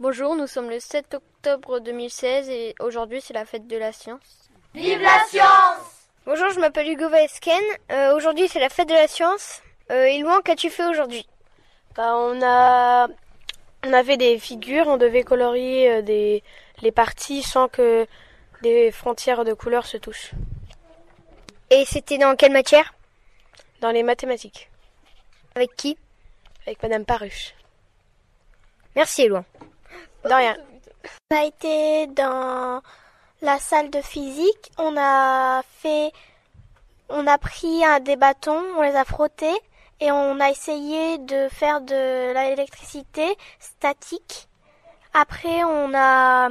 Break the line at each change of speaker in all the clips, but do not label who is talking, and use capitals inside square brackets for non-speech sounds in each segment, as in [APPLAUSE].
Bonjour, nous sommes le 7 octobre 2016 et aujourd'hui c'est la fête de la science.
Vive la science
Bonjour, je m'appelle Hugo Vaesken. Euh, aujourd'hui c'est la fête de la science. Euh, Ilouan, qu'as-tu fait aujourd'hui?
Bah, on a on avait des figures, on devait colorier euh, des les parties sans que des frontières de couleurs se touchent.
Et c'était dans quelle matière?
Dans les mathématiques.
Avec qui?
Avec Madame Paruche.
Merci Elouan.
On a été dans la salle de physique, on a fait on a pris des bâtons, on les a frottés et on a essayé de faire de l'électricité statique. Après, on a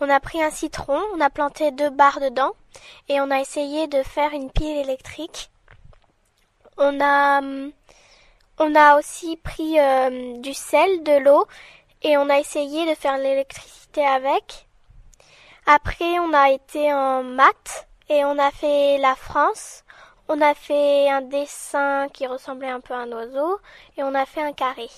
on a pris un citron, on a planté deux barres dedans et on a essayé de faire une pile électrique. On a on a aussi pris euh, du sel, de l'eau et on a essayé de faire l'électricité avec. Après, on a été en maths et on a fait la France. On a fait un dessin qui ressemblait un peu à un oiseau et on a fait un carré.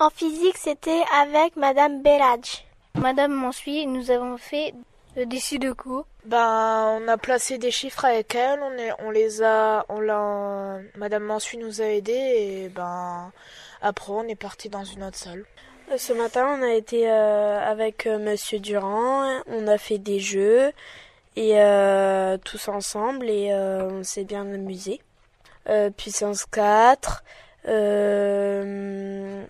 En physique, c'était avec Madame Belladj.
Madame Mansuy, nous avons fait le décis de cours.
Ben, on a placé des chiffres avec elle, on, est, on les a, on l'a, Madame Mansuy nous a aidés et ben, après on est parti dans une autre salle. Euh, ce matin, on a été euh, avec euh, Monsieur Durand, on a fait des jeux et euh, tous ensemble et euh, on s'est bien amusé. Euh, puissance 4,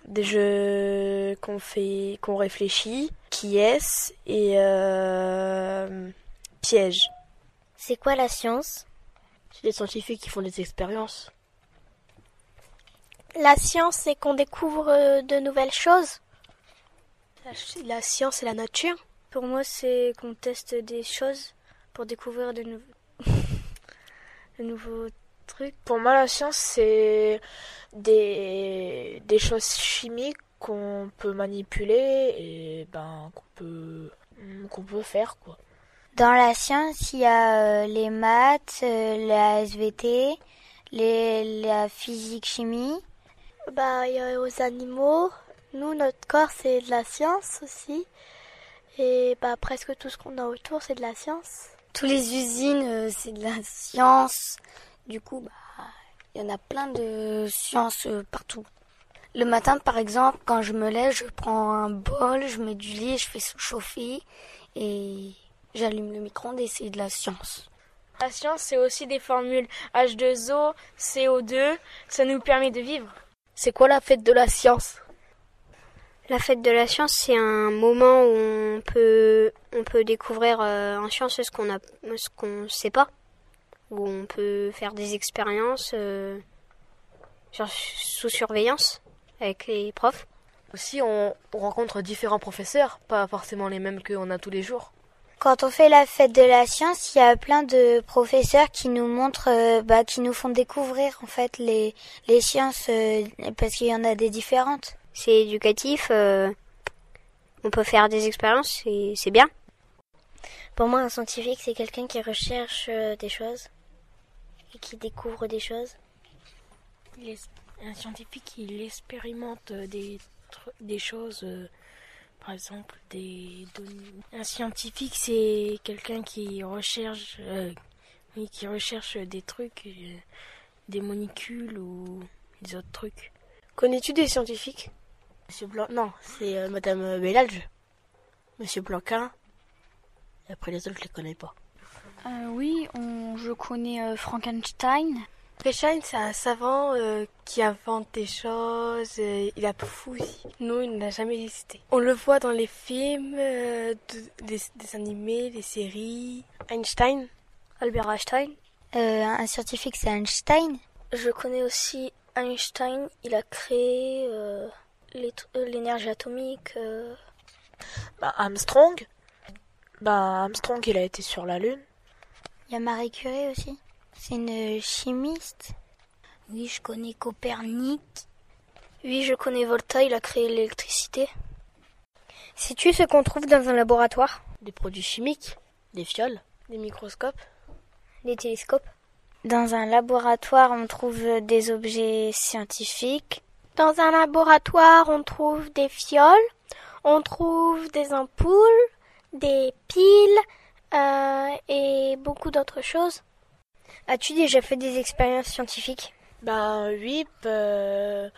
des jeux qu'on fait, qu'on réfléchit, qui est et piège.
C'est quoi la science?
C'est des scientifiques qui font des expériences.
La science, c'est qu'on découvre de nouvelles choses?
La, la science et la nature
Pour moi, c'est qu'on teste des choses pour découvrir de, nou [LAUGHS] de nouveaux trucs.
Pour moi, la science, c'est des, des choses chimiques qu'on peut manipuler et ben qu'on peut qu'on peut faire quoi.
Dans la science, il y a euh, les maths, euh, la SVT, les, la physique chimie.
Bah, il y a aux animaux. Nous, notre corps, c'est de la science aussi. Et bah, presque tout ce qu'on a autour, c'est de la science.
Tous les usines, euh, c'est de la science. Du coup, bah, il y en a plein de sciences euh, partout. Le matin, par exemple, quand je me lève, je prends un bol, je mets du lait, je fais chauffer et j'allume le micro-ondes et c'est de la science.
La science, c'est aussi des formules H2O, CO2, ça nous permet de vivre. C'est quoi la fête de la science?
La fête de la science, c'est un moment où on peut, on peut découvrir euh, en science ce qu'on a, ce qu'on sait pas, où on peut faire des expériences euh, sur, sous surveillance avec les profs.
Aussi, on, on rencontre différents professeurs, pas forcément les mêmes qu'on a tous les jours.
Quand on fait la fête de la science, il y a plein de professeurs qui nous montrent, euh, bah, qui nous font découvrir en fait les, les sciences euh, parce qu'il y en a des différentes.
C'est éducatif, euh, on peut faire des expériences, c'est bien.
Pour moi, un scientifique, c'est quelqu'un qui recherche euh, des choses et qui découvre des choses.
Il est, un scientifique, il expérimente des, des choses. Euh, par exemple, des données. Un scientifique, c'est quelqu'un qui recherche, euh, oui, qui recherche des trucs, euh, des molécules ou des autres trucs.
Connais-tu des scientifiques?
Monsieur Blanc, non, c'est euh, Madame Belladge, Monsieur Blanquin. Et après les autres, je les connais pas.
oui, on, je connais Frankenstein.
Frankenstein, c'est un savant euh, qui invente des choses. Euh, il a fou aussi. Nous, il n'a jamais existé. On le voit dans les films, euh, de, des, des, animés, des séries. Einstein?
Albert Einstein.
un scientifique, c'est Einstein.
Je connais aussi Einstein. Il a créé l'énergie atomique.
Bah, Armstrong. Bah, Armstrong, il a été sur la Lune.
Il y a Marie Curie aussi. C'est une chimiste.
Oui, je connais Copernic. Oui, je connais Volta, il a créé l'électricité.
Sais-tu ce qu'on trouve dans un laboratoire?
Des produits chimiques, des fioles,
des microscopes,
des télescopes.
Dans un laboratoire, on trouve des objets scientifiques.
Dans un laboratoire, on trouve des fioles, On trouve des ampoules, des piles euh, et beaucoup d'autres choses.
As-tu déjà fait des expériences scientifiques?
Ben oui, euh,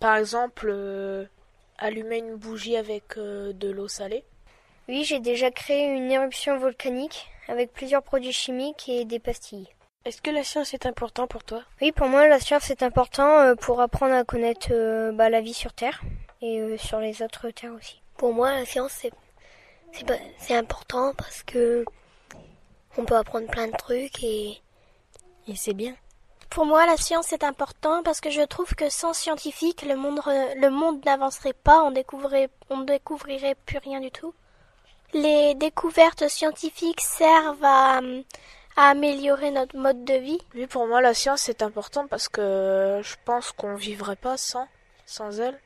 par exemple, euh, allumer une bougie avec euh, de l'eau salée.
Oui, j'ai déjà créé une éruption volcanique avec plusieurs produits chimiques et des pastilles.
Est-ce que la science est importante pour toi?
Oui, pour moi, la science est important euh, pour apprendre à connaître euh, bah, la vie sur Terre et euh, sur les autres terres aussi.
Pour moi, la science, c'est, c'est, pas- c'est important parce que on peut apprendre plein de trucs et, et c'est bien.
Pour moi, la science est important parce que je trouve que sans scientifique, le monde, re- le monde n'avancerait pas, on découvrirait, on découvrirait plus rien du tout. Les découvertes scientifiques servent à, à améliorer notre mode de vie.
Oui, pour moi, la science est importante parce que je pense qu'on vivrait pas sans, sans elle.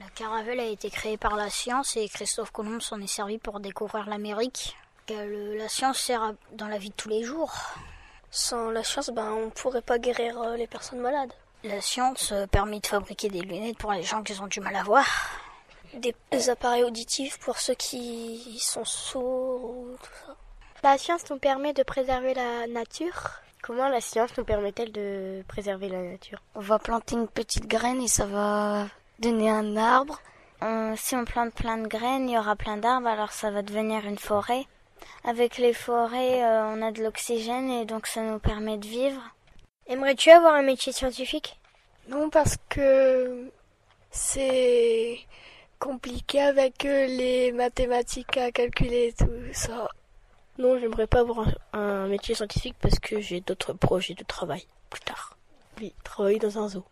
La caravelle a été créée par la science et Christophe Colomb s'en est servi pour découvrir l'Amérique. Euh, La science sert dans la vie de tous les jours.
Sans la science, ben, on pourrait pas guérir euh, les personnes malades.
La science euh, permet de fabriquer des lunettes pour les gens qui ont du mal à voir.
Des, des appareils auditifs pour ceux qui sont sourds ou tout ça.
La science nous permet de préserver la nature.
Comment la science nous permet-elle de préserver la nature?
On va planter une petite graine et ça va donner un arbre.
On- si on plante plein de graines, il y aura plein d'arbres, alors ça va devenir une forêt. Avec les forêts, euh, on a de l'oxygène et donc ça nous permet de vivre.
Aimerais-tu avoir un métier scientifique?
Non, parce que c'est compliqué avec euh, les mathématiques à calculer et tout ça.
Non, j'aimerais pas avoir un, un métier scientifique parce que j'ai d'autres projets de travail plus tard. Oui, travailler dans un zoo.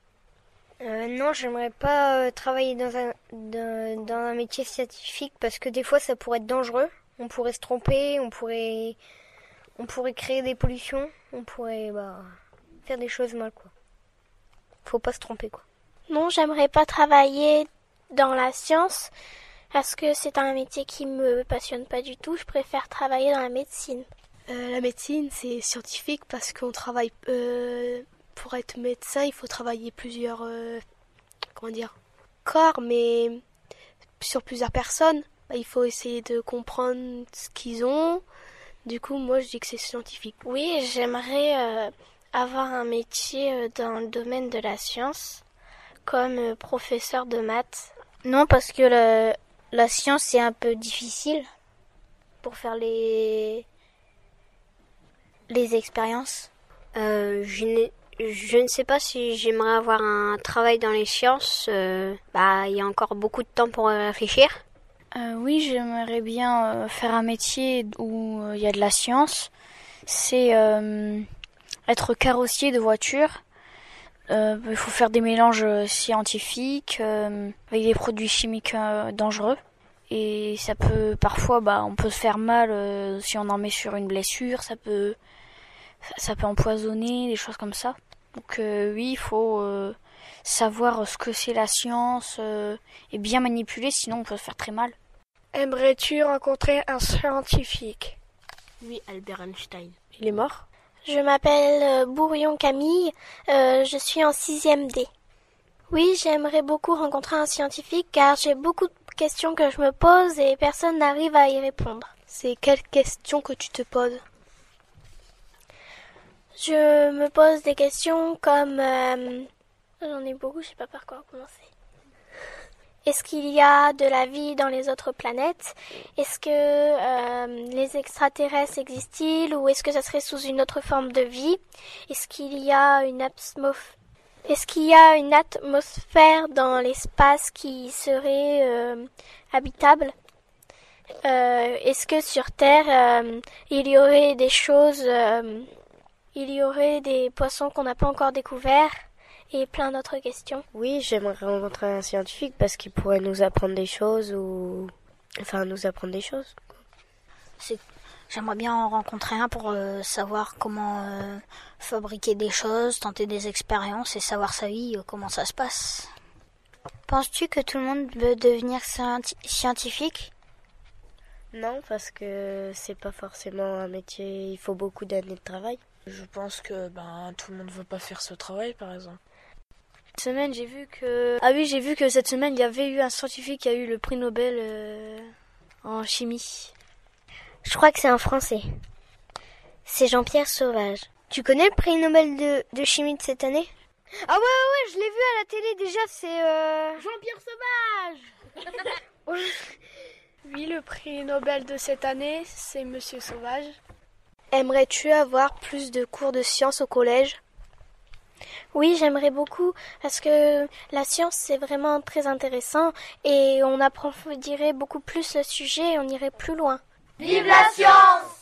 Euh, non, j'aimerais pas euh, travailler dans un, dans, dans un métier scientifique parce que des fois ça pourrait être dangereux. On pourrait se tromper, on pourrait, on pourrait créer des pollutions, on pourrait bah, faire des choses mal quoi. Faut pas se tromper quoi.
Non, j'aimerais pas travailler dans la science parce que c'est un métier qui me passionne pas du tout. Je préfère travailler dans la médecine.
Euh, la médecine, c'est scientifique parce qu'on travaille. euh, pour être médecin, il faut travailler plusieurs. euh, comment dire Corps, mais sur plusieurs personnes. Bah, il faut essayer de comprendre ce qu'ils ont. Du coup, moi, je dis que c'est scientifique.
Oui, j'aimerais avoir un métier dans le domaine de la science, comme professeur de maths.
Non, parce que le- la science c'est un peu difficile pour faire les les expériences.
Euh, je, je ne sais pas si j'aimerais avoir un travail dans les sciences. euh, bah, il y a encore beaucoup de temps pour y réfléchir.
Euh, oui, j'aimerais bien euh, faire un métier où euh, il y a de la science. C'est euh, être carrossier de voiture. Euh, Il faut faire des mélanges euh, scientifiques euh, avec des produits chimiques euh, dangereux. Et ça peut parfois, bah, on peut se faire mal euh, si on en met sur une blessure. Ça peut, ça, ça peut empoisonner, des choses comme ça. Donc euh, oui, il faut euh, savoir ce que c'est la science euh, et bien manipuler, sinon on peut se faire très mal.
Aimerais-tu rencontrer un scientifique?
Oui, Albert Einstein.
Il est mort?
Je m'appelle euh, Bourrion Camille, euh, je suis en 6e D. Oui, j'aimerais beaucoup rencontrer un scientifique car j'ai beaucoup de questions que je me pose et personne n'arrive à y répondre.
C'est quelle question que tu te poses?
Je me pose des questions comme... euh, J'en ai beaucoup, je sais pas par quoi commencer. Est-ce qu'il y a de la vie dans les autres planètes? Est-ce que euh, les extraterrestres existent-ils? Ou est-ce que ça serait sous une autre forme de vie? Est-ce qu'il y a une atmosphère est-ce qu'il y a une atmosphère dans l'espace qui serait euh, habitable? Euh, Est-ce que sur Terre euh, il y aurait des choses, euh, il y aurait des poissons qu'on n'a pas encore découverts? Et plein d'autres questions
Oui, j'aimerais rencontrer un scientifique parce qu'il pourrait nous apprendre des choses ou. Enfin, nous apprendre des choses.
J'aimerais bien en rencontrer un pour euh, savoir comment euh, fabriquer des choses, tenter des expériences et savoir sa vie, euh, comment ça se passe.
Penses-tu que tout le monde veut devenir scienti- scientifique?
Non, parce que c'est pas forcément un métier. Il faut beaucoup d'années de travail.
Je pense que ben tout le monde veut pas faire ce travail, par exemple.
Cette semaine, j'ai vu que ah oui, j'ai vu que cette semaine il y avait eu un scientifique qui a eu le prix Nobel euh, en chimie.
Je crois que c'est un Français. C'est Jean-Pierre Sauvage. Tu connais le prix Nobel de, de chimie de cette année?
Ah ouais, ouais, ouais, je l'ai vu à la télé déjà, c'est... Euh...
Jean-Pierre Sauvage [LAUGHS] Oui, le prix Nobel de cette année, c'est Monsieur Sauvage.
Aimerais-tu avoir plus de cours de sciences au collège? Oui, j'aimerais beaucoup parce que la science c'est vraiment très intéressant et on approfondirait beaucoup plus le sujet et on irait plus loin.
Vive la science